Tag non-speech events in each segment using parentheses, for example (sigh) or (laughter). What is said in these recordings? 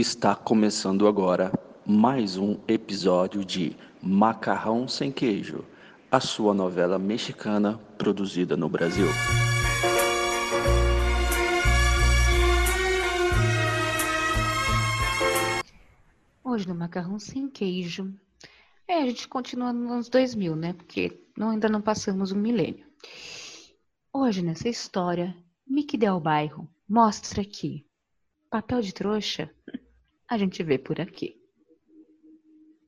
Está começando agora mais um episódio de Macarrão Sem Queijo, a sua novela mexicana produzida no Brasil. Hoje no Macarrão Sem Queijo. É, a gente continua nos anos 2000, né? Porque não, ainda não passamos um milênio. Hoje, nessa história, Mickey Del Bairro mostra que papel de trouxa (laughs) a gente vê por aqui.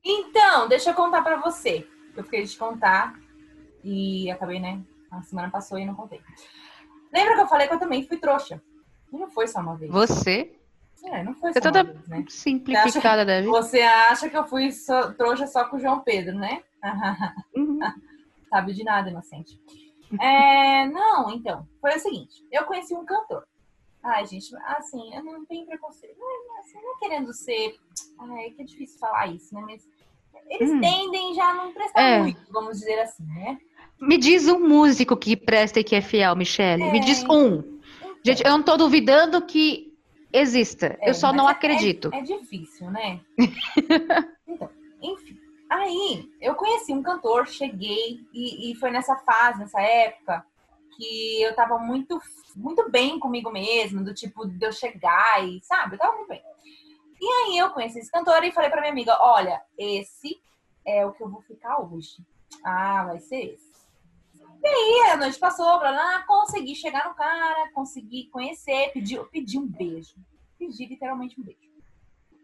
Então, deixa eu contar pra você. Eu fiquei de contar e acabei, né? A semana passou e não contei. Lembra que eu falei que eu também fui trouxa? E não foi só uma vez. Você? É, não foi Você só é toda uma vez, né? simplificada da vida. Você acha que eu fui só- trouxa só com o João Pedro, né? (laughs) Uhum. Sabe de nada, inocente. É, não, então, foi o seguinte, eu conheci um cantor. Ai, gente, assim, eu não tenho preconceito. Não, é- assim, não é querendo ser. Ai, é que é difícil falar isso, né? Mas eles Hum. tendem já a não prestar É. muito, vamos dizer assim, né? Me diz um músico que presta e que é fiel, Michele. Me É. diz um. Gente, eu não tô duvidando que exista. É, eu só não é- acredito. É, difícil, né? (laughs) então, enfim. Aí, eu conheci um cantor, cheguei, e, e foi nessa fase, nessa época, que eu tava muito, muito bem comigo mesma, do tipo, de eu chegar e, sabe, eu tava muito bem. E aí, eu conheci esse cantor e falei pra minha amiga, olha, esse é o que eu vou ficar hoje. Ah, vai ser esse. E aí, a noite passou, blá, blá, consegui chegar no cara, consegui conhecer, pedi, pedi um beijo. Pedi literalmente um beijo.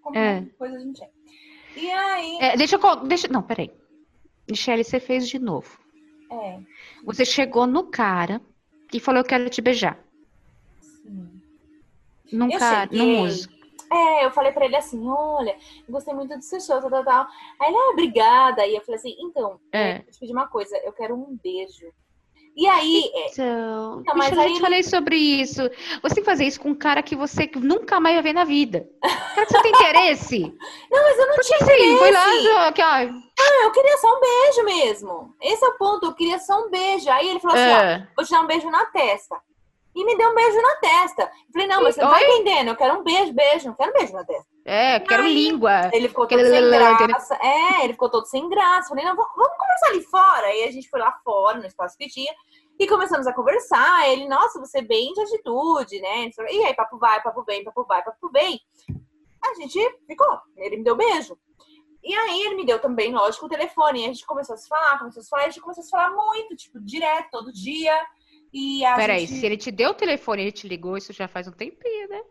Como É. coisa a gente é. E aí, É, deixa eu. Deixa... Não, peraí. Michele, você fez de novo. é, Você chegou no cara e falou: Eu quero te beijar. sim. Cheguei. num músico. É, eu falei pra ele assim, olha, gostei muito do seu show, tal, tal, tal. Aí ele, ah, obrigada. E eu falei assim, então, É. eu te pedir uma coisa, eu quero um beijo. E aí, é, Então, Não, mas eu aí já te falei sobre isso. Você tem que fazer isso com um cara que você nunca mais vai ver na vida. Cara que você tem interesse. (laughs) não, mas eu não tinha Sim, foi lá, interesse. aqui, ó. Não, eu queria só um beijo mesmo. Esse é o ponto, eu queria só um beijo. Aí ele falou assim, ó, É. vou te dar um beijo na testa. E me deu um beijo na testa. Eu falei, não, mas você não tá entendendo, eu quero um beijo, beijo, não quero um beijo na testa. É, quero Aí- língua. Ele ficou todo sem graça. É, ele ficou todo sem graça. Falei, não, vamos vamos conversar ali fora. Aí a gente foi lá fora, no espaço que tinha, e começamos a conversar. Ele, nossa, você é bem de atitude, né? E aí, papo vai, papo vem, papo vai, papo vem. A gente ficou. Ele me deu beijo. E aí ele me deu também, lógico, o telefone. E a gente começou a se falar, começou a se falar, e a gente começou a se falar muito, tipo, direto, todo dia. E a Peraí, gente... se ele te deu o telefone e ele te ligou, isso já faz um tempinho, né?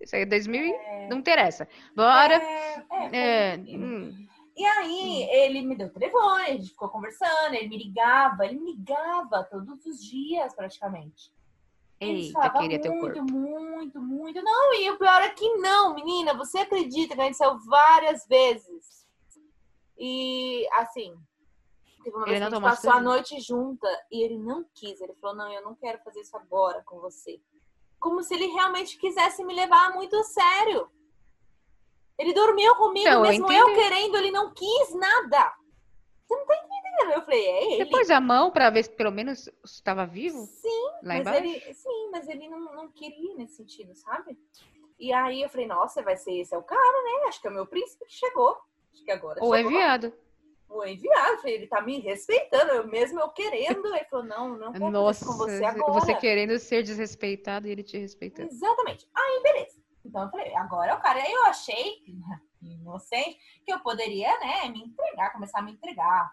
Isso aí é 2000 e... Não interessa. Bora. É, é, É, foi- hum, E aí, ele me deu o telefone, a gente ficou conversando, ele me ligava, ele me ligava todos os dias, praticamente. Ele Eita, falava queria teu muito, corpo. muito, muito. Não, e o pior é que não, menina, você acredita que a gente saiu várias vezes. E, assim, teve uma Ele vez que a gente passou a noite junta e ele não quis. Ele falou, não, eu não quero fazer isso agora com você. Como se ele realmente quisesse me levar muito a sério. Ele dormiu comigo, Então, eu mesmo eu entendi. querendo, ele não quis nada. Você não tá entendendo? Eu falei, é ele. Você pôs a mão pra ver se pelo menos estava vivo? Sim, Lá mas embaixo? ele, sim, mas ele não, não queria nesse sentido, sabe? E aí eu falei, nossa, vai ser esse é o cara, né? Acho que é o meu príncipe que chegou. Acho que agora Ou é chegou. viado? Ou é enviado. Eu falei, ele tá me respeitando, eu mesmo eu querendo. Ele falou, não, não quero Nossa, com você agora. você querendo ser desrespeitado e ele te respeitando. Exatamente. Aí, beleza. Então eu falei, agora é o cara. Aí eu achei, inocente, que eu poderia, né, me entregar, começar a me entregar.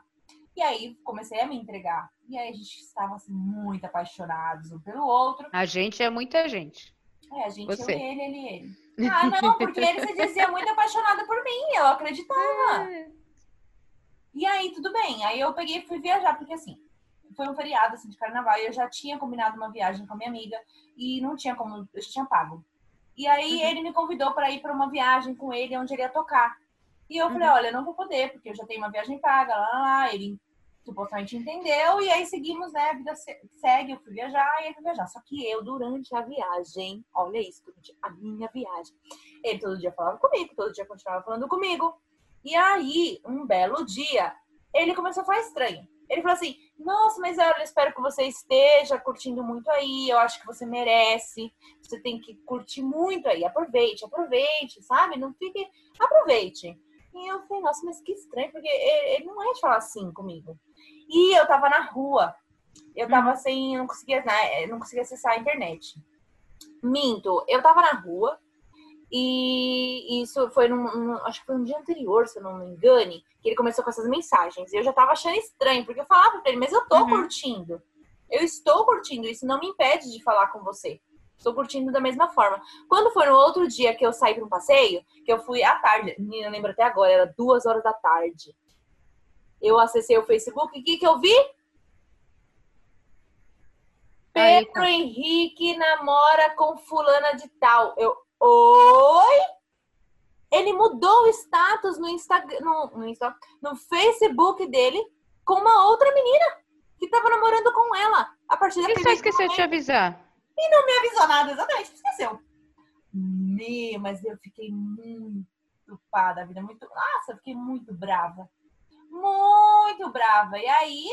E aí comecei a me entregar. E aí a gente estava assim, muito apaixonados um pelo outro. A gente é muita gente. É, a gente, Você. eu, ele, ele, ele. Ah, não, (laughs) porque ele se dizia muito apaixonado por mim, eu acreditava. E aí, tudo bem. Aí eu peguei e fui viajar, porque assim, foi um feriado assim, de carnaval e eu já tinha combinado uma viagem com a minha amiga e não tinha como, eu já tinha pago. E aí Uhum. ele me convidou para ir para uma viagem com ele onde ele ia tocar. E eu falei, Uhum. olha, eu não vou poder, porque eu já tenho uma viagem paga, lá, lá, lá. Ele supostamente entendeu, e aí seguimos, né? A vida se- segue, eu fui viajar e ele foi viajar. Só que eu, durante a viagem, olha isso, durante a minha viagem, ele todo dia falava comigo, todo dia continuava falando comigo. E aí, um belo dia, ele começou a ficar estranho. Ele falou assim: Nossa, mas eu espero que você esteja curtindo muito aí. Eu acho que você merece. Você tem que curtir muito aí. Aproveite, aproveite, sabe? Não fique. Aproveite. E eu falei, nossa, mas que estranho, porque ele não é de falar assim comigo. E eu tava na rua. Eu tava sem. Não conseguia, né, não conseguia acessar a internet. Minto, eu tava na rua. E isso foi num, num, acho que foi um dia anterior, se eu não me engane, que ele começou com essas mensagens. E eu já tava achando estranho, porque eu falava pra ele, mas eu tô uhum. curtindo. Eu estou curtindo, isso não me impede de falar com você. Estou curtindo da mesma forma. Quando foi no outro dia que eu saí para um passeio, que eu fui à tarde, menina, lembro até agora, era duas horas da tarde. Eu acessei o Facebook, o que, que eu vi? Pedro Henrique namora com fulana de tal. Eu, Oi? Ele mudou o status no Instagram, no, no, Insta, no Facebook dele com uma outra menina que tava namorando com ela. A partir da Ele só esqueceu de te avisar. E não me avisou nada, exatamente, esqueceu. Meu, mas eu fiquei muito pá da vida, muito. Nossa, eu fiquei muito brava. Muito brava. E aí,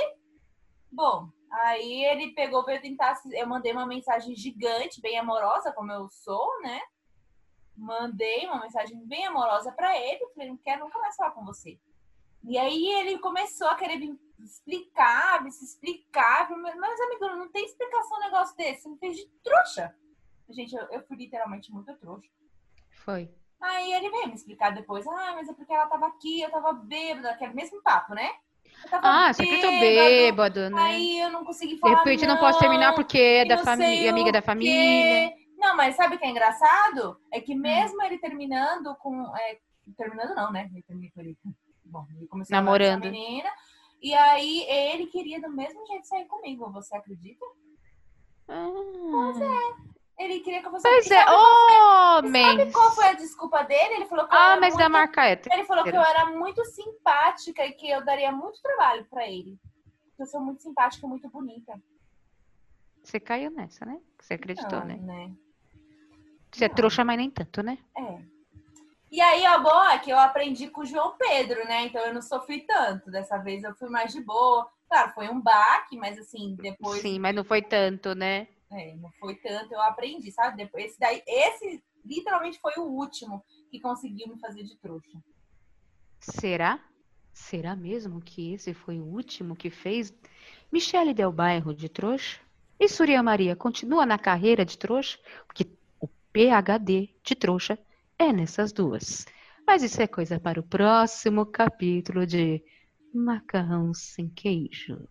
bom, aí ele pegou pra eu tentar. Eu mandei uma mensagem gigante, bem amorosa, como eu sou, né? Mandei uma mensagem bem amorosa para ele, falei, não quero nunca mais falar com você. E aí ele começou a querer me explicar, me se explicar, mas amigo, não tem explicação um negócio desse, você me fez de trouxa. Gente, eu, eu fui literalmente muito trouxa. Foi. Aí ele veio me explicar depois, ah, mas é porque ela tava aqui, eu tava bêbada, aquele mesmo papo, né? Ah, você tô bêbado, né? Aí eu não consegui falar. De repente não, não posso terminar porque é da família, amiga da família. Não, mas sabe o que é engraçado? É que hum. mesmo ele terminando com. É, terminando não, né? Ele terminou com ele. Bom, ele começou Namorando. a menina. E aí ele queria do mesmo jeito sair comigo. Você acredita? Ah. Pois é. Ele queria que eu fosse. Pois é, homem. Sabe qual foi a desculpa dele? Ele falou que Ah, mas muito... da marca é. Ele falou que eu era muito simpática e que eu daria muito trabalho para ele. Eu sou muito simpática e muito bonita. Você caiu nessa, né? Você acreditou, Não, né? né? Você é trouxa, mas nem tanto, né? É. E aí, a boa é que eu aprendi com o João Pedro, né? Então eu não sofri tanto. Dessa vez eu fui mais de boa. Claro, foi um baque, mas assim, depois. Sim, mas não foi tanto, né? É, não foi tanto, eu aprendi, sabe? Depois, esse daí, esse literalmente foi o último que conseguiu me fazer de trouxa. Será? Será mesmo que esse foi o último que fez Michele Del Bairro de trouxa? E Surya Maria continua na carreira de trouxa? Porque PhD de trouxa é nessas duas. Mas isso é coisa para o próximo capítulo de Macarrão sem queijo.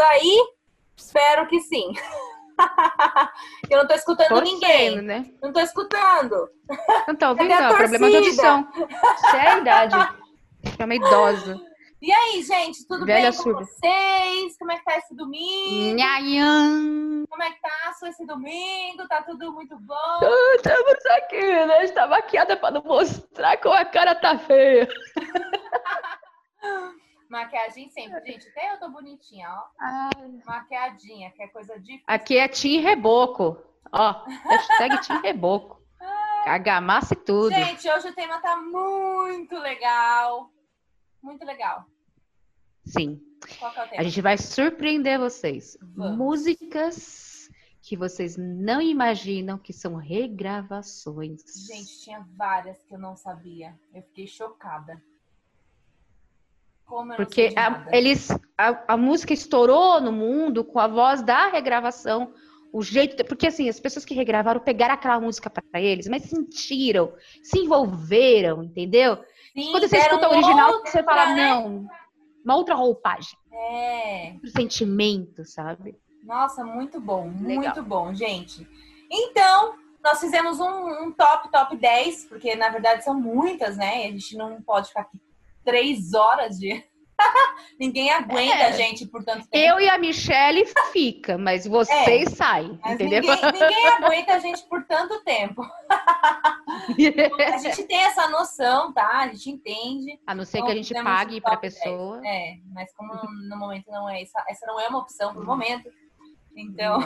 Aí? Espero que sim. (laughs) Eu não tô escutando Torcendo, ninguém. Né? Não tô escutando. Não tá ouvindo? Não, problema de audição. Isso é a idade. É uma idosa. E aí, gente, tudo Velha bem com surda. vocês? Como é que tá esse domingo? Nhayan. Como é que tá esse domingo? Tá tudo muito bom? Estamos aqui, né? Está maquiada para não mostrar como a cara tá feia. (laughs) Maquiagem sempre, gente. Até eu tô bonitinha, ó. Ai. Maquiadinha, que é coisa difícil. Aqui é Tim Reboco. Ó, hashtag Tim Reboco. Argamassa e tudo. Gente, hoje o tema tá muito legal. Muito legal. Sim. Qual é o tema? A gente vai surpreender vocês. Vamos. Músicas que vocês não imaginam que são regravações. Gente, tinha várias que eu não sabia. Eu fiquei chocada. Porque a, eles, a, a, música estourou no mundo com a voz da regravação. O jeito. Porque assim, as pessoas que regravaram pegaram aquela música para eles, mas sentiram, se envolveram, entendeu? Sim, Quando você escuta o original, você fala, né? não, uma outra roupagem. É. Um sentimento, sabe? Nossa, muito bom, Legal. muito bom, gente. Então, nós fizemos um, um, top, top 10, porque na verdade são muitas, né? A gente não pode ficar aqui três horas de, (laughs) ninguém aguenta É. a gente por tanto tempo. Eu e a Michelle fica, mas vocês saem, Mas entendeu? ninguém, ninguém (laughs) aguenta a gente por tanto tempo. (laughs) A gente tem essa noção, tá? A gente entende. a não ser Então, que a gente pague pra top 10. pessoa. É, mas como no momento não é essa, essa não é uma opção pro momento. Então,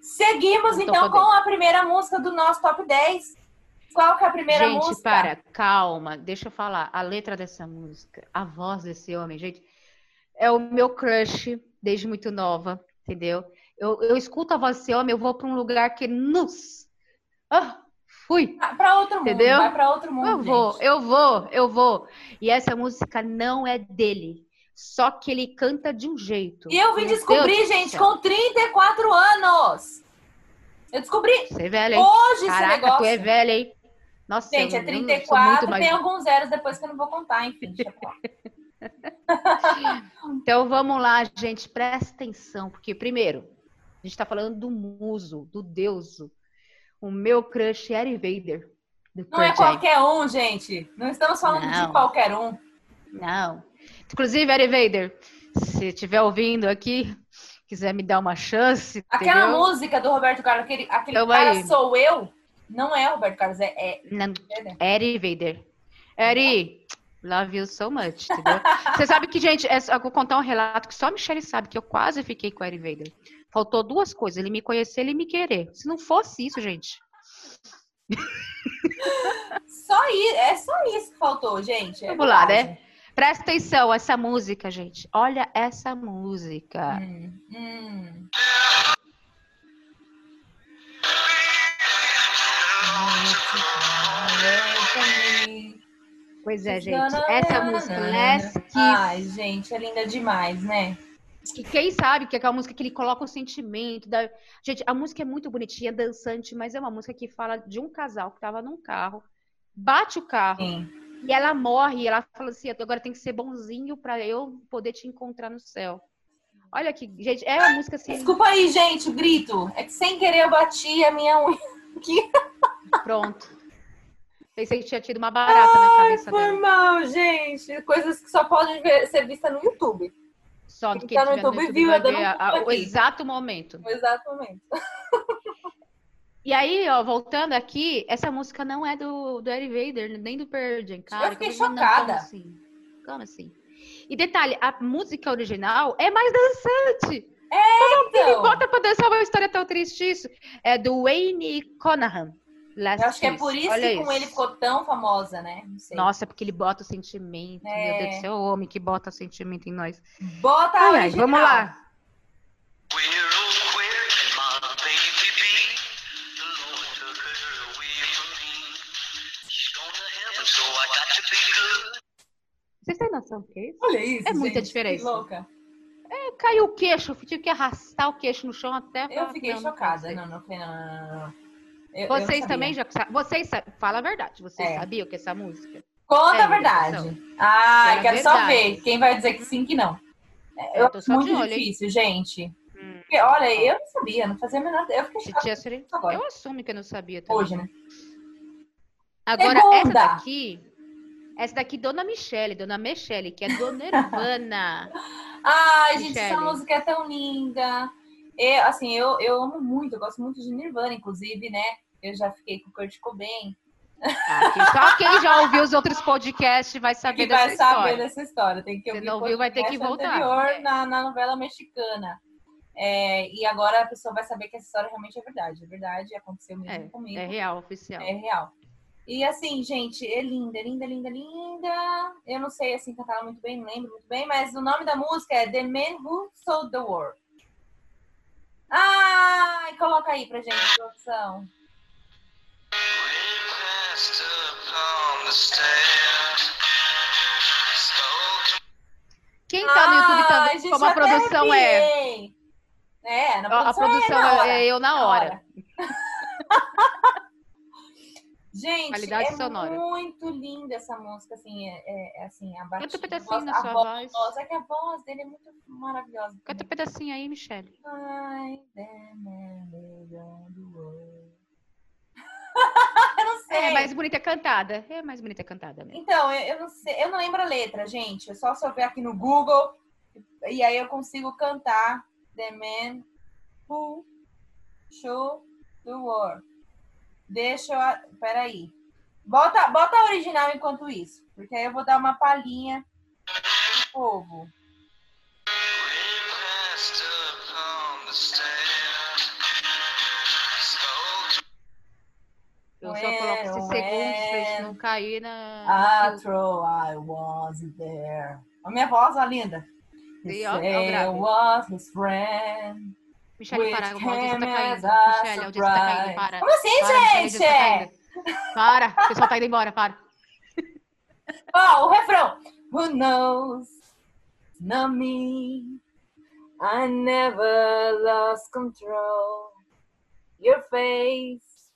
seguimos então com a primeira música do nosso top 10. Qual que é a primeira gente, música? para, calma, deixa eu falar. A letra dessa música, a voz desse homem, gente, é o meu crush desde muito nova, entendeu? Eu, eu escuto a voz desse homem, eu vou pra um lugar que nos. Ah, fui. Ah, Pra outro mundo, Entendeu? vai pra outro mundo, Eu vou, gente. eu vou, eu vou. E essa música não é dele. Só que ele canta de um jeito. E eu vim Meu descobrir, Deus gente, com 34 anos. Eu descobri Você é velha, hein? hoje esse Caraca, negócio. tu é velha, hein? Nossa, Gente, é não- eu sou 34, muito mais tem alguns zeros depois que eu não vou contar, enfim. (laughs) Então vamos lá, gente, presta atenção, porque primeiro, a gente tá falando do muso, do deuso. O meu crush é Harry Vader. Não é qualquer um, gente. Não estamos falando Não. de qualquer um. Não. Inclusive, Harry Vader, se estiver ouvindo aqui, quiser me dar uma chance, Aquela entendeu? música do Roberto Carlos, aquele, aquele Tamo cara aí. sou eu, não é o Roberto Carlos, é, é Não, é- Harry Vader. Harry, love you so much, entendeu? (laughs) Você sabe que, gente, é- eu vou contar um relato que só a Michelle sabe, que eu quase fiquei com o Harry Vader. Faltou duas coisas, ele me conhecer e ele me querer. Se não fosse isso, gente, (laughs) só isso, é só isso que faltou, gente. é Vamos lá, né? Presta atenção, essa música, gente. Olha essa música. Hum, hum. Pois é, gente. Essa música, Last Kiss. Ai, gente, é linda demais, né? Que quem sabe que é aquela música que ele coloca o sentimento. Da... Gente, a música é muito bonitinha, dançante, mas é uma música que fala de um casal que tava num carro, bate o carro Sim. e ela morre. E ela fala assim: agora tem que ser bonzinho pra eu poder te encontrar no céu. Olha aqui, gente, é uma música assim. Desculpa aí, gente, o grito. É que sem querer eu bati a minha unha. Pronto. Pensei que tinha tido uma barata na cabeça Foi dela. mal, gente. Coisas que só podem ver- ser vistas no YouTube. Só Quem que tá no tiver no YouTube YouTube viu, eu dando um a- a- pulo o aqui. exato momento. No exato momento. E aí, ó, voltando aqui, essa música não é do, do Harry Vader, nem do Pearl Jam, cara. fiquei Eu não, chocada. Como assim? Como assim? E detalhe, a música original é mais dançante. Ele Então, bota pra dançar uma história tão triste isso. É do Wayne Conahan. Last eu acho que é por isso Olha que com ele ficou tão famosa, né? Não sei. Nossa, porque ele bota o sentimento. É. Meu Deus do céu, o homem que bota sentimento em nós. Bota a original. vamos lá. Vocês têm noção do que é isso? Olha isso, É muita gente, diferença. Que louca. Caiu o queixo, eu tive que arrastar o queixo no chão até. Eu fiquei não, chocada. Não, não, não, não. Eu- eu Vocês sabia. também já Vocês fala a verdade. Vocês É. sabiam que essa música? Conta É, a verdade. Ah, Era quero só verdade. ver. Quem vai dizer que sim, que não. É, Eu tô acho só de muito olho, hein? difícil, gente. Hum. Porque, olha, eu não sabia, não fazia a menor Eu fiquei chocada. Eu assumo que eu não sabia também. hoje, né? Agora, Segunda. essa daqui. Essa daqui, Dona Michele, Dona Michele, que é do Nirvana. (laughs) Ai, gente, Michele. essa música é tão linda. Eu, assim, eu, eu amo muito, eu gosto muito de Nirvana, inclusive, né? Eu já fiquei com o Kurt Cobain. Ah, só quem já ouviu os outros podcasts vai (laughs) saber que dessa vai saber história. dessa história. Tem que ouvir não o viu, vai ter que voltar. anterior É. na, na novela mexicana. É, e agora a pessoa vai saber que essa história realmente é verdade. É verdade, aconteceu mesmo comigo. É real, oficial. É real. E assim, gente, é linda, linda, linda, linda. Eu não sei assim cantar muito bem, não lembro muito bem, mas o nome da música é The Man Who Sold the World. Ai, coloca aí pra gente, produção. Quem tá no YouTube também, gente, como a produção é. É, na A, a produção, produção é, hora. é eu na Na hora. (laughs) Gente, Qualidade é sonora. muito linda essa música, assim, é, é- é assim, a batida, Canta um pedacinho da sua voz, voz. É que a voz dele é muito maravilhosa. Canta um pedacinho aí, Michelle. (laughs) Eu não sei. É mais bonita cantada. É mais bonita cantada mesmo. Então, eu, eu não sei, eu não lembro a letra, gente. É só se eu ver aqui no Google e aí eu consigo cantar The Man Who Show the World. Deixa eu. a- Peraí. Bota, bota a original enquanto isso, porque aí eu vou dar uma palhinha pro povo. Eu só coloco esses segundos pra gente não cair na. no After I was there. A minha voz, ó, linda. E, ó, ó, He grave. was his friend. Michelle, para, a audiência tá caindo. Michelle, a audiência tá caindo, para. Como assim, Para, tá gente? Para, o pessoal tá indo embora, para. (laughs) Ó, o refrão. Who knows? Not me. I never lost control. Your face,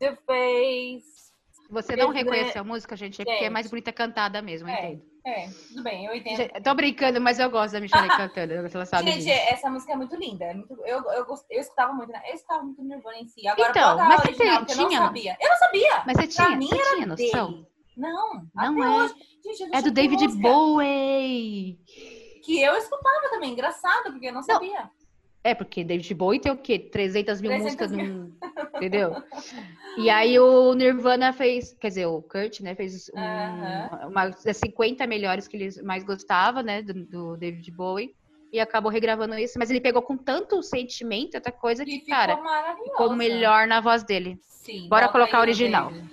the face. Você não reconheceu a música, gente, é porque é mais bonita cantada mesmo, É. entendo. É, tudo bem, eu entendo. Gente, Tô brincando, mas eu gosto da Michelle (laughs) cantando, ela sabe Gente, disso. essa música é muito linda. é muito- eu, eu, gost- eu escutava muito, né? Eu escutava muito Nirvana em si. Agora, Então, mas você original, tem- que eu não tinha- sabia. Eu não sabia. Mas você Pra tinha, mim você era tinha noção? dele. Não, Não é. hoje. Gente, eu É do David música Bowie. Que eu escutava também. Engraçado, porque eu não sabia. É, porque David Bowie tem o quê? 300 mil 300 músicas, mil. num- entendeu? E aí o Nirvana fez, quer dizer, o Kurt, né, fez um, Aham. uma, das 50 melhores que ele mais gostava, né, do, do David Bowie. E acabou regravando isso, mas ele pegou com tanto sentimento, outra coisa Que ficou cara, ficou melhor na voz dele. Sim, Bora colocar o original. David.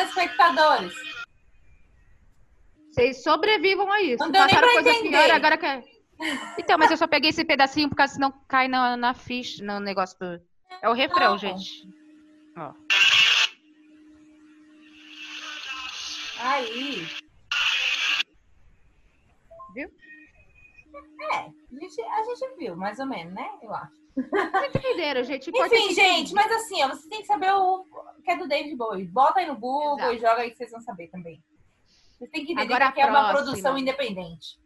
Telespectadores. Vocês sobrevivam a isso. Não deu nem Passaram pra coisa pior, agora quer. Então, mas eu só peguei esse pedacinho porque senão cai na, na ficha, no negócio do. É o refrão, Não. gente. Ó. Aí. Viu? É, a gente, a gente viu, mais ou menos, né? Eu acho. Entenderam, gente? Enfim, é que- gente, mas assim, ó, você tem que saber o que é do David Bowie. Bota aí no Google Exato. e joga aí que vocês vão saber também. Vocês têm que entender Agora que é uma produção independente.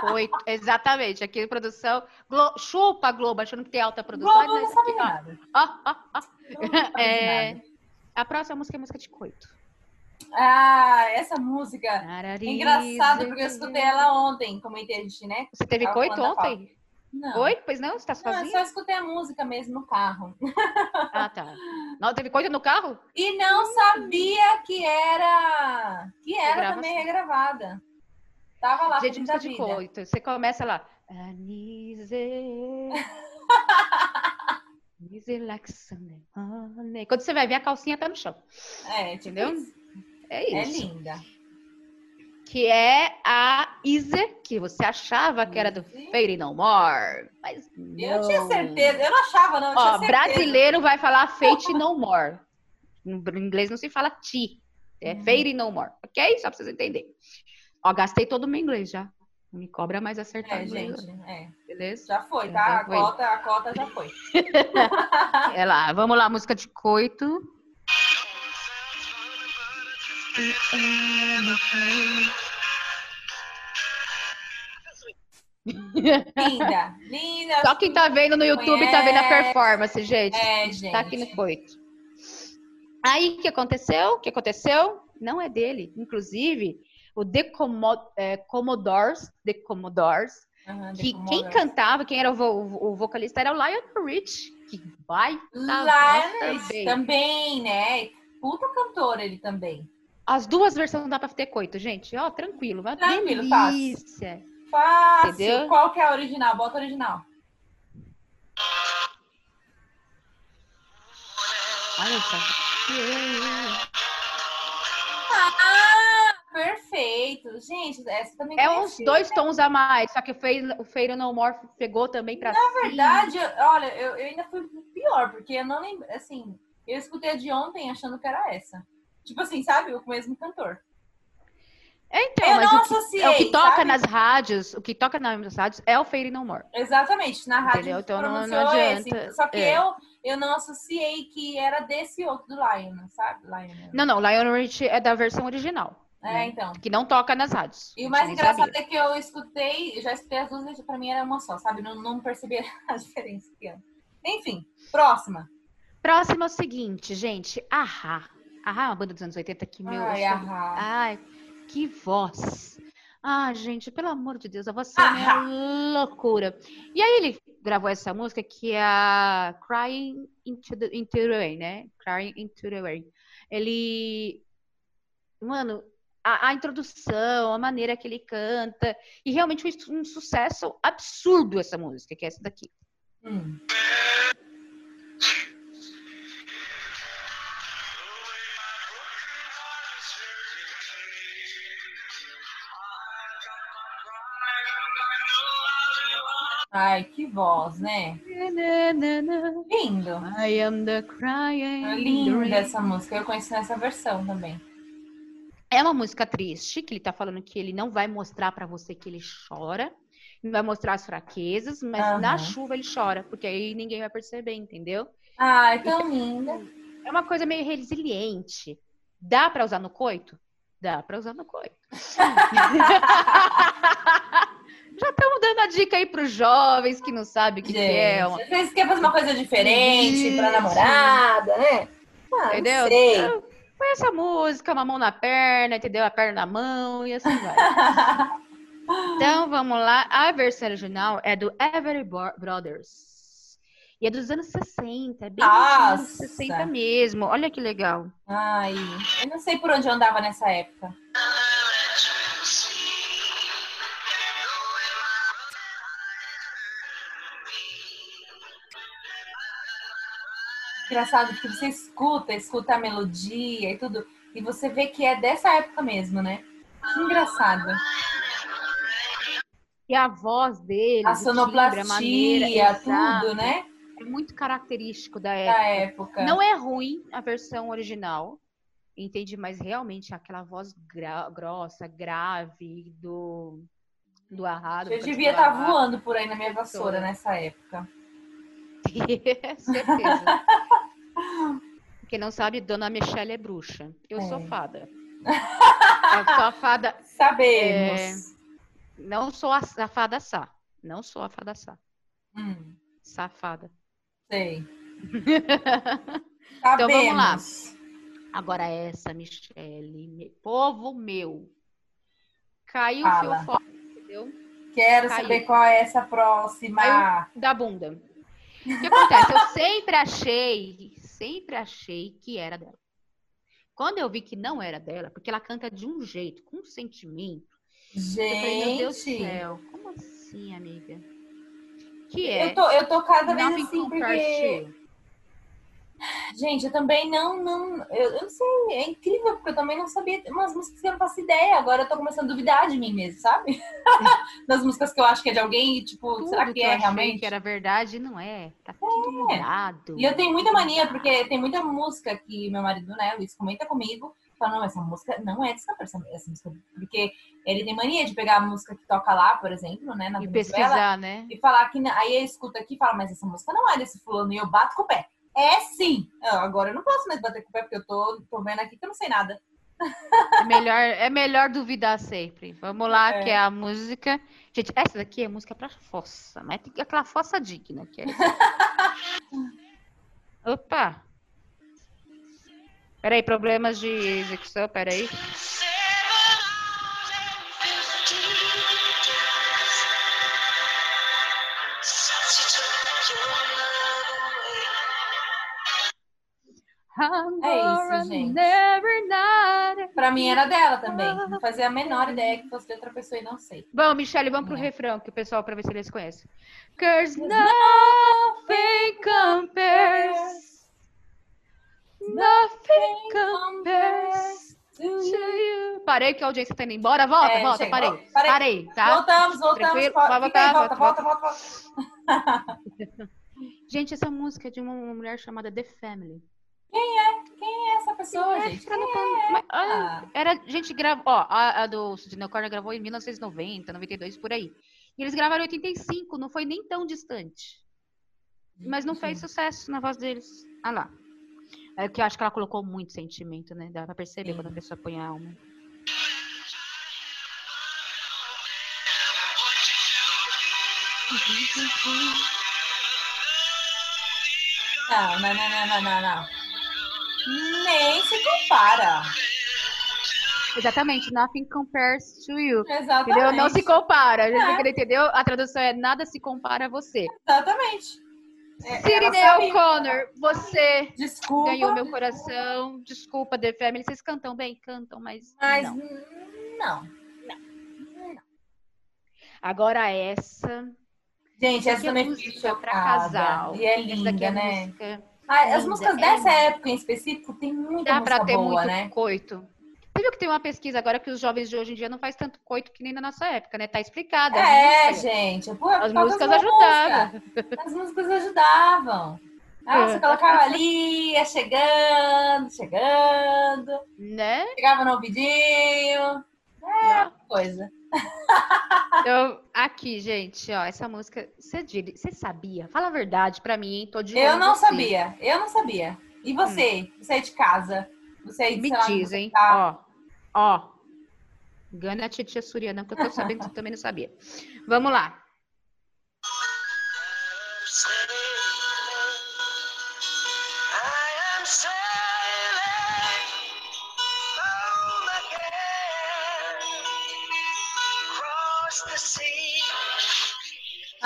Coito. Exatamente. Aqui produção. Glo... Chupa Globo, achando que tem alta produção. Globo não sabe aqui, nada. Ó, ó, ó. Globo não É, nada. A próxima música é música de coito. Ah, essa música. É engraçado, porque eu escutei ela ontem, comentei a gente, né? Você teve Tava coito ontem? Não. Oi? Pois não? Você tá Não, eu sozinha? só escutei a música mesmo no carro. (laughs) Ah, tá. Não, teve coito no carro? E não sabia que era. Que era também regravada. Tava lá Gente, música de coito. Você começa lá. Anise. Anise like. Quando você vai ver, a calcinha tá no chão. É, tipo Entendeu? isso. É É isso. linda. Que é a Izzy, que você achava que era do. Fade No More. Mas Eu não. tinha certeza. Eu não achava, não. Eu tinha Ó, brasileiro vai falar Fate No More. No inglês não se fala ti. É Uhum. Fade No More, ok? Só pra vocês entenderem. Ó, gastei todo o meu inglês já. Não me cobra mais acertar É, gente. É. beleza? Já foi, Já tá? A foi. cota, a cota já foi. (laughs) É lá, vamos lá, música de coito. Linda. Linda. Só quem tá vendo no YouTube tá vendo a Conhece. performance, gente. É, gente. Tá aqui no coito. Aí, o que aconteceu? O que aconteceu? Não é dele. Inclusive, o The Commo- é, Commodores, The Commodores, Aham, que The quem cantava, quem era o, vo- o vocalista era o Lionel Rich, que vai Lionel também. também, né? Puta cantor ele também. As duas versões dá pra ter coito, gente. Ó, tranquilo, vai Tranquilo, delícia. Fácil. Entendeu? Qual que é a original? Bota a original. Olha só. Ah, perfeito. Gente, essa também É uns dois tons a mais, só que o Fade, o Fade No More pegou também pra Na verdade, eu- olha, eu, eu ainda fui pior, porque eu não lembro, assim, eu escutei a de ontem achando que era essa. Tipo assim, sabe? O mesmo cantor. Então, Eu mas não o que, associei, é o que toca sabe? nas rádios, o que toca nas rádios é o Fade No More. Exatamente, na rádio Entendeu? Então não- não adianta, esse. Só que é. eu, eu não associei que era desse outro do Lion, sabe? Lion. Não, não, Lionel Rich é da versão original. É, né? então. Que não toca nas rádios. E o mais engraçado sabia. é que eu escutei, já escutei as duas pra mim era uma só, sabe? Não, não percebi (laughs) a diferença. que é. Enfim, próxima. Próximo é o seguinte, gente. Ahá. Ahá é uma banda dos anos 80 que, meu... Ai, ahá. Ai, que voz. Ah, gente, pelo amor de Deus, a voz é loucura. E aí ele gravou essa música que é a Crying into the, into the Rain, né? Crying into the Rain. Ele... Mano, a, a introdução, a maneira que ele canta. E realmente foi um sucesso absurdo essa música, que é essa daqui. Hum. Ai, que voz, né? Lindo. I am the crying. É linda essa música. Eu conheci essa versão também. É uma música triste, que ele tá falando que ele não vai mostrar pra você que ele chora, não vai mostrar as fraquezas, mas Aham. na chuva ele chora, porque aí ninguém vai perceber, entendeu? Ai, tão linda. É uma coisa meio resiliente. Dá pra usar no coito? Dá pra usar no coito. (laughs) Já estamos dando a dica aí pros jovens que não sabem o que, que é. Uma- às vezes quer fazer uma coisa diferente Isso. namorada, né? Ah, Entendeu? sei. Então, Põe essa música, uma mão na perna, entendeu? A perna na mão e assim vai. (laughs) Então vamos lá. A versão original é do Everly Bro- Brothers. E é dos anos 60, é bem dos anos Nossa. 60 mesmo. Olha que legal. Ai, eu não sei por onde eu andava nessa época. Engraçado que você escuta, escuta a melodia e tudo, e você vê que é dessa época mesmo, né? Que engraçado. E a voz dele, A o timbre, a maneira, sonoplastia, exato, tudo, né? É muito característico da Da época. época. Não é ruim a versão original, entende? Mas realmente aquela voz gra- grossa, grave do do Arrado. Eu devia estar voando por aí na minha vassoura nessa época. (laughs) Certeza. Quem não sabe, Dona Michelle é bruxa. Eu sou É. fada. (laughs) Eu sou a fada. Sabemos. Não sou a, a fada Sá. Não sou a fada Sá. Hum, Safada. sei. (laughs) Então, vamos lá. Agora essa, Michelle. Povo meu. Caiu o fio fora, entendeu? Quero Caiu. saber qual é essa próxima. Caiu. Da bunda. O que acontece? Eu sempre achei, sempre achei que era dela. Quando eu vi que não era dela, porque ela canta de um jeito, com um sentimento, eu falei, meu Deus do Gente, céu, como assim, amiga? Que é eu tô, eu tô cada vez assim, porque. You. Gente, eu também não. não eu, eu não sei, é incrível, porque eu também não sabia umas músicas que eu não faço ideia. Agora eu tô começando a duvidar de mim mesmo, sabe? (laughs) Das músicas que eu acho que é de alguém e, tipo, Tudo será que eu é realmente? que era verdade, não é. Tá tudo mudado. E eu tenho muita mania, porque tem muita música que meu marido, né, Luiz, comenta comigo, fala, não, essa música não é desse cantor, essa, essa música. Porque ele tem mania de pegar a música que toca lá, por exemplo, né, na E pesquisar, né? e falar que. Aí eu escuto aqui e falo, mas essa música não é desse fulano, e eu bato com o pé. É sim! Ah, Agora eu não posso mais bater com o pé, porque eu tô, tô vendo aqui que eu não sei nada. É melhor, é melhor duvidar sempre. Vamos lá, É. que é a música. Gente, essa daqui é música pra fossa, mas tem aquela fossa digna que é. (laughs) Opa! Peraí, problemas de execução, peraí. É isso, gente. Pra mim era dela também. Não fazia a menor ideia que fosse de outra pessoa e não sei. Bom, Michelle, vamos pro É. refrão, que o pessoal, pra ver se eles conhecem. Cause nothing compares. Nothing compares to you. Parei que a audiência tá indo embora. Volta, É, volta, chega. parei. Parei. Parei, tá? Voltamos, voltamos. Voltar, volta, volta, volta, volta, volta. (laughs) Gente, essa música é de uma mulher chamada The Family. Quem é? Quem é essa pessoa, gente? Quem é? é? Mas, olha, era, a gente gravou, ó, a, a do Suzana Corner gravou em 1990, 92, por aí. E eles gravaram em 85, não foi nem tão distante. Mas não fez uhum. sucesso na voz deles. Ah lá. É que eu acho que ela colocou muito sentimento, né? Dá pra perceber quando a pessoa põe a alma. Não, não, não, não, não, não. Nem se compara. Exatamente, nothing compares to you. Exatamente. Entendeu? Não se compara. É. entendeu? A tradução é nada se compara a você. Exatamente. É, Sirineu. O'Connor, você Desculpa. ganhou meu coração. Desculpa, The Family. Vocês cantam bem? Cantam, mas, Mas não. não. Agora essa. Gente, essa Essa é também música fiquei pra chocada. casal. E é Essa linda, daqui é né? música. Ah, as músicas é dessa época em específico tem muita Dá música pra ter boa, muito né? coito. Você viu que tem uma pesquisa agora que os jovens de hoje em dia não faz tanto coito que nem na nossa época, né? Tá explicada. É, gente. Por As músicas ajudavam. músicas. As músicas ajudavam. Ah, você É. colocava ali, ia chegando, chegando, Né? chegava no ouvidinho, Ó. coisa. Então, aqui, gente, ó, essa música, você você sabia? Fala a verdade pra mim, hein? Tô de Eu não você. sabia, eu não sabia. E você? Você é de casa? Você é de, Me sei lá, diz, você hein? tá- Ó, ó. Engana a titia Suriana, que eu tô sabendo que você também não sabia. Vamos lá. I am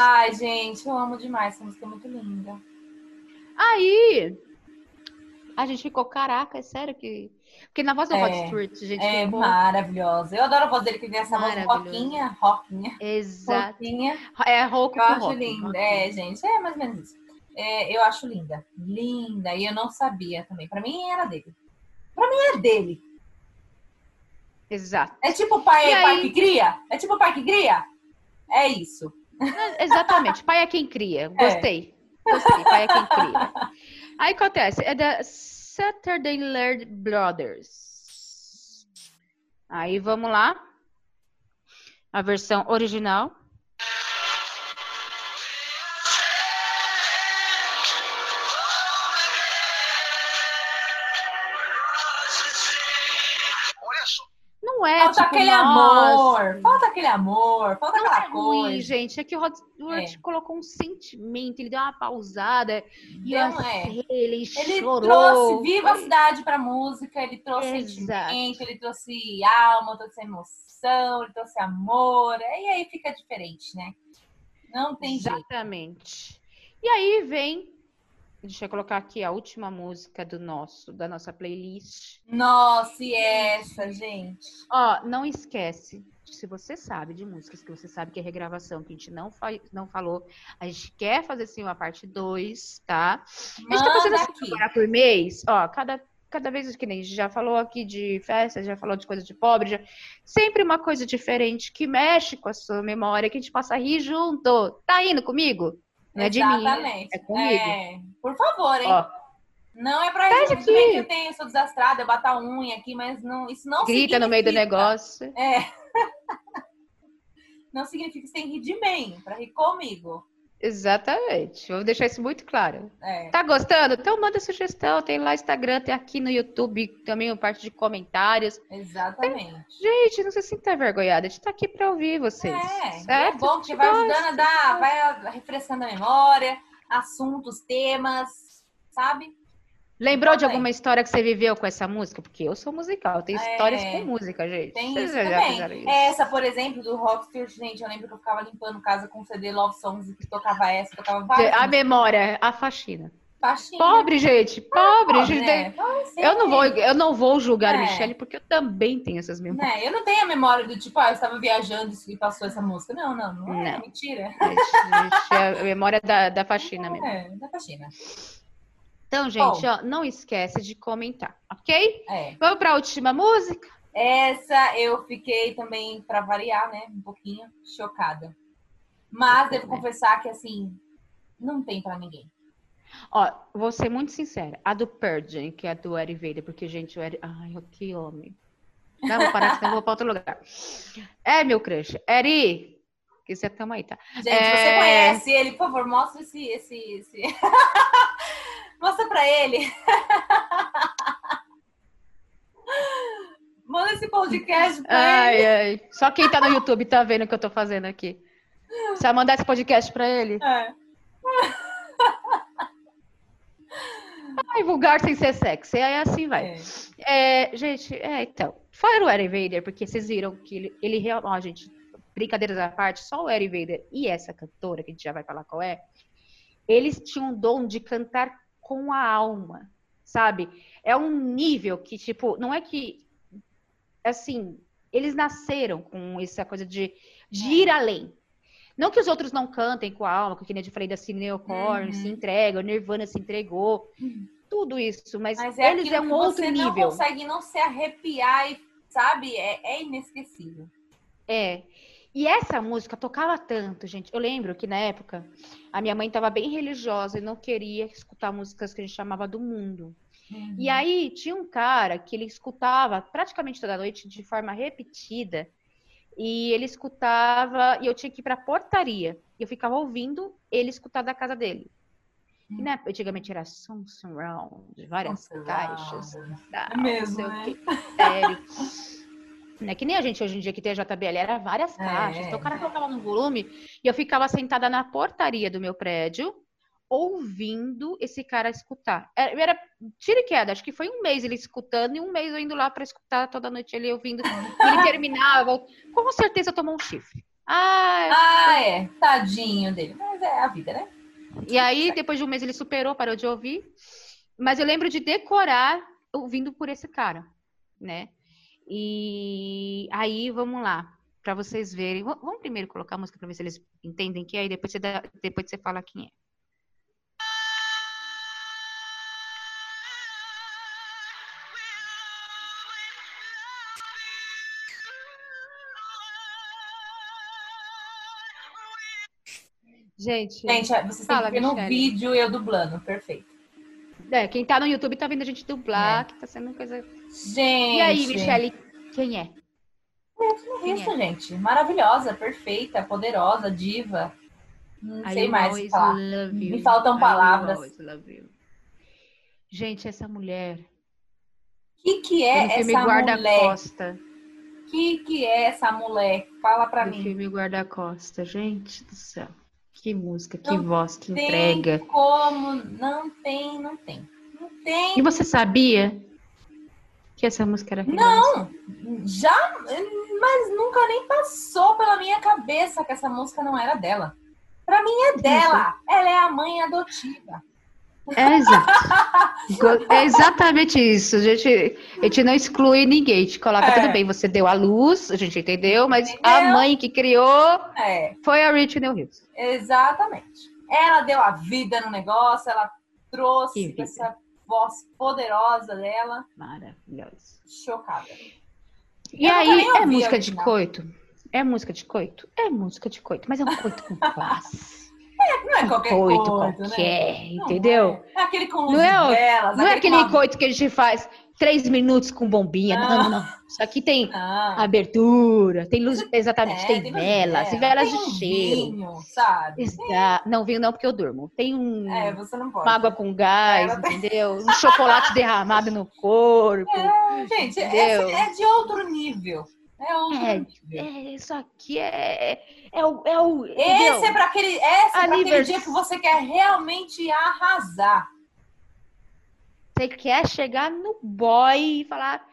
Ai, gente, eu amo demais. Essa música é muito linda. Aí, a gente ficou, caraca, é sério que... Porque na voz do Rod É, Stewart, a gente É ficou... maravilhosa. Eu adoro a voz dele, que tem essa voz roquinha, roquinha, Exato. roquinha. É rouco Eu acho rock. linda. É, gente, é mais ou menos isso. É, eu acho linda. Linda. E eu não sabia também. Pra mim era dele. Pra mim é dele. Exato. É tipo o pai, E pai aí? que cria? É tipo o pai que cria? É isso. Exatamente. Pai é quem cria. Gostei. Gostei. Pai é quem cria. Aí acontece. É da Saturday Night Brothers. Aí vamos lá. A versão original. Aquele nossa, amor. Falta aquele amor. Falta Não aquela é ruim, coisa. gente. É que o Rod Stewart É. colocou um sentimento, ele deu uma pausada. E Não eu é. sei, ele, Ele chorou. trouxe vivacidade pra música, ele trouxe Exato. sentimento, ele trouxe alma, trouxe emoção, ele trouxe amor. E aí fica diferente, né? Não tem jeito. Exatamente. E aí vem, deixa eu colocar aqui a última música do nosso, da nossa playlist. Nossa, e essa, gente? Ó, não esquece, se você sabe de músicas que você sabe que é regravação, que a gente não, fa não falou, a gente quer fazer sim uma parte 2, tá? A gente tá fazendo Manda assim agora por mês, ó, cada, cada vez que nem a gente já falou aqui de festa, já falou de coisa de pobre, já... sempre uma coisa diferente que mexe com a sua memória, que a gente possa rir junto. Tá indo comigo? Não é de mim, né? É comigo. É, Por favor, hein? Ó, Não é pra isso. Tudo bem aqui. que eu tenho, eu sou desastrada, eu bato a unha aqui, mas não, isso não grita no meio do significa- negócio. É. (laughs) Não significa que você tem que rir de mim, pra rir comigo. Exatamente. Vou deixar isso muito claro. É. Tá gostando? Então manda sugestão. Tem lá Instagram, tem aqui no YouTube também uma parte de comentários. Exatamente. Gente, não se sinta envergonhada. A gente tá aqui pra ouvir vocês. É, é certo? bom porque vai ajudando a dar, vai refrescando a memória, assuntos, temas, sabe? Lembrou de alguma história que você viveu com essa música? Porque eu sou musical, eu tenho É. histórias com música, gente. Tem Vocês isso já também. isso? Essa, por exemplo, do Rockstar, gente, eu lembro que eu ficava limpando casa com CD Love Songs e que tocava essa, tocava várias A memória, a faxina. Faixinhas. Pobre, gente. Pobre, Pobre, gente. né? Eu não vou, eu não vou julgar É. a Michelle, porque eu também tenho essas memórias. Né? Eu não tenho a memória do tipo, ah, eu estava viajando e passou essa música. Não, não, não é Não. mentira. É a memória da, da faxina mesmo. É, da faxina. Então, gente, ó, não esquece de comentar, ok? É. Vamos para a última música? Essa eu fiquei também, pra variar, né, um pouquinho chocada. Mas devo confessar que, assim, não tem pra ninguém. Ó, vou ser muito sincera. A do Purgeon, que é a do Eric Vader, porque, gente, o Eric... Ai, que homem. Não, vou parar, senão eu vou para outro lugar. É, meu crush. Eri, que você tamo aí, tá? Gente, É. você conhece ele, por favor, mostra esse. esse, esse... (laughs) mostra pra ele. (laughs) Manda esse podcast pra ele. Ai, ai. Só quem tá no YouTube tá vendo o que eu tô fazendo aqui. Você vai mandar esse podcast pra ele? É. Ai, vulgar sem ser sexy. Aí assim vai. É. É, gente, é, então. Fora o Eric Vader, porque vocês viram que ele, ele realmente. Ó, gente, brincadeiras à parte, só o Eric Vader e essa cantora, que a gente já vai falar qual é, eles tinham um dom de cantar com a alma, sabe? É um nível que, tipo, não é que. Assim, eles nasceram com essa coisa de, de ir além. Não que os outros não cantem com a alma, que nem eu falei da Cine O'Connor, Uhum. se entrega, o Nirvana se entregou, tudo isso, mas, Mas é eles é um outro você não nível. consegue não se arrepiar e, sabe? É, é inesquecível. É. E essa música tocava tanto, gente. Eu lembro que na época a minha mãe estava bem religiosa e não queria escutar músicas que a gente chamava do mundo. E aí tinha um cara que ele escutava praticamente toda noite de forma repetida. E ele escutava, e eu tinha que ir pra portaria. E eu ficava ouvindo ele escutar da casa dele. E, né, antigamente era som surround, várias Surround. caixas. tal, É mesmo, né? estéreo. Né, que nem a gente hoje em dia que tem a JBL, era várias É. caixas. Então o cara colocava no volume e eu ficava sentada na portaria do meu prédio, ouvindo esse cara escutar. Era, era tiro e queda, acho que foi um mês ele escutando e um mês eu indo lá pra escutar toda noite ele ouvindo. E ele terminava, com certeza tomou um chifre. Ah, Ah, é. Tadinho dele. Mas é a vida, né? e aí, depois de um mês, ele superou, parou de ouvir. Mas eu lembro de decorar ouvindo por esse cara, né? E aí, vamos lá, para vocês verem. Vamos primeiro colocar a música para ver se eles entendem que é, aí depois você, dá- depois você fala quem é. Gente, Gente, é, vocês têm Fala, que ver no Michele. vídeo eu dublando. Perfeito. é, quem tá no YouTube tá vendo a gente dublar, que tá sendo coisa. Gente. E aí, Michele, quem é? que Isso, gente. Maravilhosa, perfeita, poderosa, diva. Não I sei mais falar. Me faltam I palavras. Gente, essa mulher. O que, que é filme essa mulher? Guarda-Costa. O que, que é essa mulher? Fala pra Do mim. filme Guarda-Costa. Gente do céu. Que música, que Não voz, que Tem entrega. como. Não tem, não tem. Não tem. E você sabia que essa música era Não! Já, mas nunca nem passou pela minha cabeça que essa música não era dela. Pra mim é dela. Ela é a mãe adotiva. É exato. É exatamente isso. A gente, a gente não exclui ninguém. A gente coloca, É. tudo bem, você deu a luz, a gente entendeu, mas a Entendeu? mãe que criou É, foi a Whitney Houston. exatamente. Ela deu a vida no negócio, ela trouxe essa voz poderosa dela. Maravilhosa. Chocada. E Eu aí, é a música de coito? É música de coito? É música de coito, mas é um coito com (laughs) classe. Não é qualquer coito coisa, qualquer, né? Não entendeu? É. É aquele com Não é o- velas. Não é aquele com a- coito que a gente faz três minutos com bombinha. Não, não, não. Isso aqui tem Não. abertura, tem luz, exatamente, É, tem luz velas, vela, e velas tem de um cheiro. vinho, sabe? Não, vinho não, porque eu durmo. Tem um, É, não uma água com gás, tem- entendeu? Um chocolate derramado no corpo. É, gente, esse é de outro nível. É É. É, isso aqui é, é o. É o Esse é para aquele, esse é aquele dia que você quer realmente arrasar. Você quer chegar no boy e falar.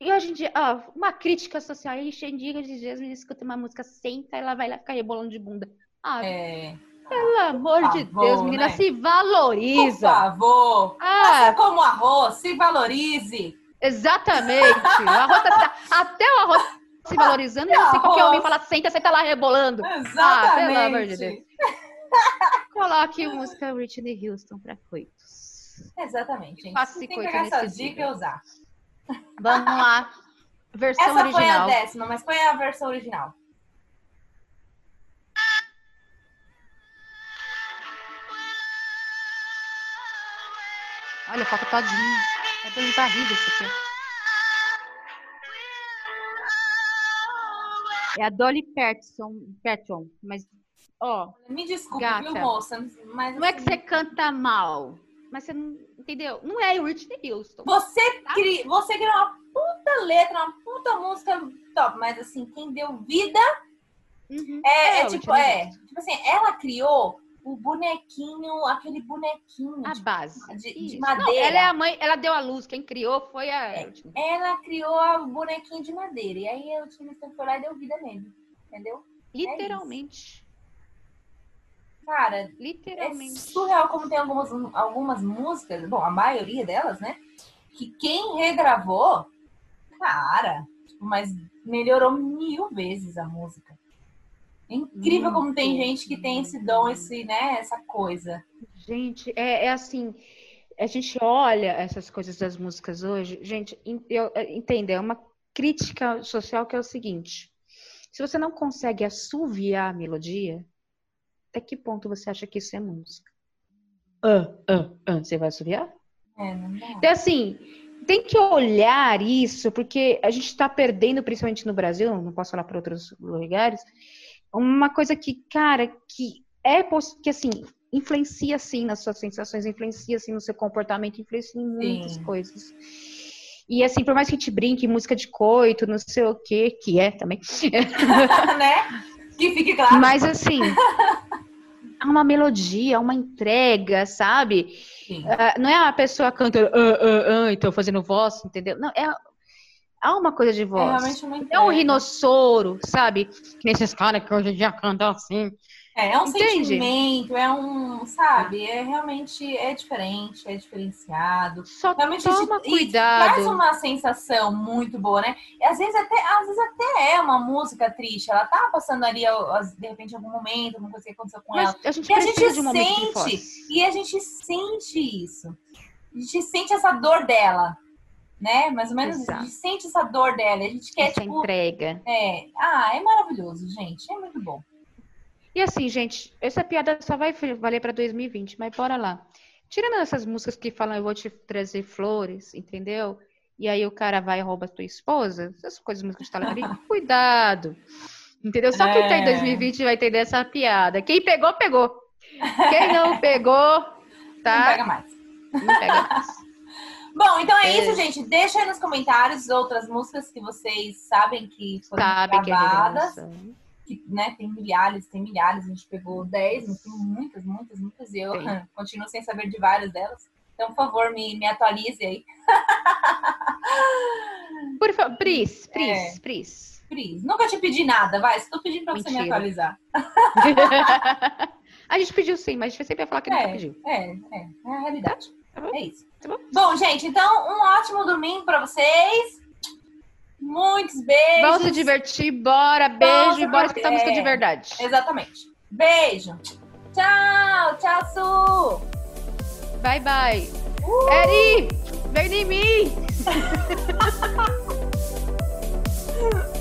E hoje em dia, ó, uma crítica social. Hoje em dia, de dias, me escuta uma música, senta e ela vai lá ficar rebolando de bunda. Ah, É, pelo amor de favor, Deus, menina, né? se por valoriza. favor, Ah, faça como arroz, se valorize. exatamente. O arroz tá- até o arroz se valorizando, e o você, qualquer homem fala, senta, você tá lá rebolando. Exatamente. pelo amor de Deus. (laughs) Coloque música Whitney Houston pra coitos. Exatamente, gente. Faça tem que coito nesse dicas e usar. Vamos lá. Versão Essa foi a original. décima, mas qual é a versão original? Olha, falta todinho. É bem barriga isso aqui. É a Dolly Parton, Parton, mas ó, Me desculpe, Gata. viu, moça? Mas não é que assim, você canta mal, mas você não entendeu? Não é Whitney Houston. Você, Tá? cri... você criou uma puta letra, uma puta música top, mas assim, quem deu vida Uhum. É, é, Ela, tipo, é, tipo assim, ela criou o bonequinho, aquele bonequinho A de- base. de, de madeira. Não, ela é a mãe, ela deu a luz, quem criou foi a É. Ela criou o bonequinho de madeira. E aí o Turner foi lá e deu vida nele. Entendeu? Literalmente. Cara, é Literalmente. surreal como tem algumas, algumas músicas, bom, a maioria delas, né? Que quem regravou, cara, tipo, mas melhorou mil vezes a música. É incrível como tem gente que tem esse dom, esse, né, essa coisa. Gente, é, é assim, a gente olha essas coisas das músicas hoje, gente, en- eu, é, entenda, é uma crítica social que é o seguinte: se você não consegue assoviar a melodia, até que ponto você acha que isso é música? Ah, ah, ah, você vai assoviar? É, não dá. Então, assim, tem que olhar isso, porque a gente está perdendo, principalmente no Brasil, não posso falar para outros lugares, uma coisa que, cara, que é que assim, influencia sim nas suas sensações, influencia sim no seu comportamento, influencia em muitas Sim. coisas. E assim, por mais que a gente brinque, música de coito, não sei o que, que é também. (laughs) né? Que fique claro. Mas assim, há uma melodia, uma entrega, sabe? Ah, não é a pessoa cantando, ah, ah, ah, então fazendo voz, entendeu? Não, é. Há uma coisa de É voz. realmente uma é um rinossoro, sabe? Que nem esses caras que hoje em dia cantam assim. É, é um Entende? sentimento, é um, sabe, é realmente é diferente, é diferenciado. Só Realmente toma isso cuidado. traz uma sensação muito boa, né? E às vezes até, às vezes até é uma música triste. Ela tá passando ali, de repente, algum momento, alguma coisa que aconteceu com ela. Mas a gente E a gente de um sente, e a gente sente isso. A gente sente essa dor dela, né? Mais ou menos Exato. gente sente essa dor dela. A gente quer, Essa tipo, entrega. é, ah, é maravilhoso, gente. É muito bom. E assim, gente, essa piada só vai valer pra 2020, mas bora lá. Tirando essas músicas que falam eu vou te trazer flores, entendeu? E aí o cara vai e rouba a tua esposa, essas coisas músicas de talarico, cuidado. Entendeu? Só quem tá em É. 2020 vai entender essa piada. Quem pegou, pegou. Quem não pegou, Não tá? pega mais. Não pega mais. Bom, então é, É. isso, gente. Deixa aí nos comentários outras músicas que vocês sabem que foram Sabe que é gravadas. revelação. que, né, tem milhares, tem milhares, a gente pegou 10, mas tem muitas, muitas, muitas, e eu Tem. (laughs) continuo sem saber de várias delas. Então, por favor, me, me atualize aí. (laughs) Por favor, Pris, Pris, É. Pris. Pris, nunca te pedi nada, vai. Estou pedindo pra você me atualizar. (laughs) a gente pediu sim, mas a gente sempre vai falar que nunca É, pediu. é, é, é a realidade. Tá é isso. Tá bom, gente, então um ótimo domingo para vocês. Muitos beijos. Vamos se divertir, bora, beijo, Vamos bora escutar música de verdade. Exatamente. Beijo. Tchau, tchau, Su. Bye, bye. Uh! Eri, vem em mim. (laughs)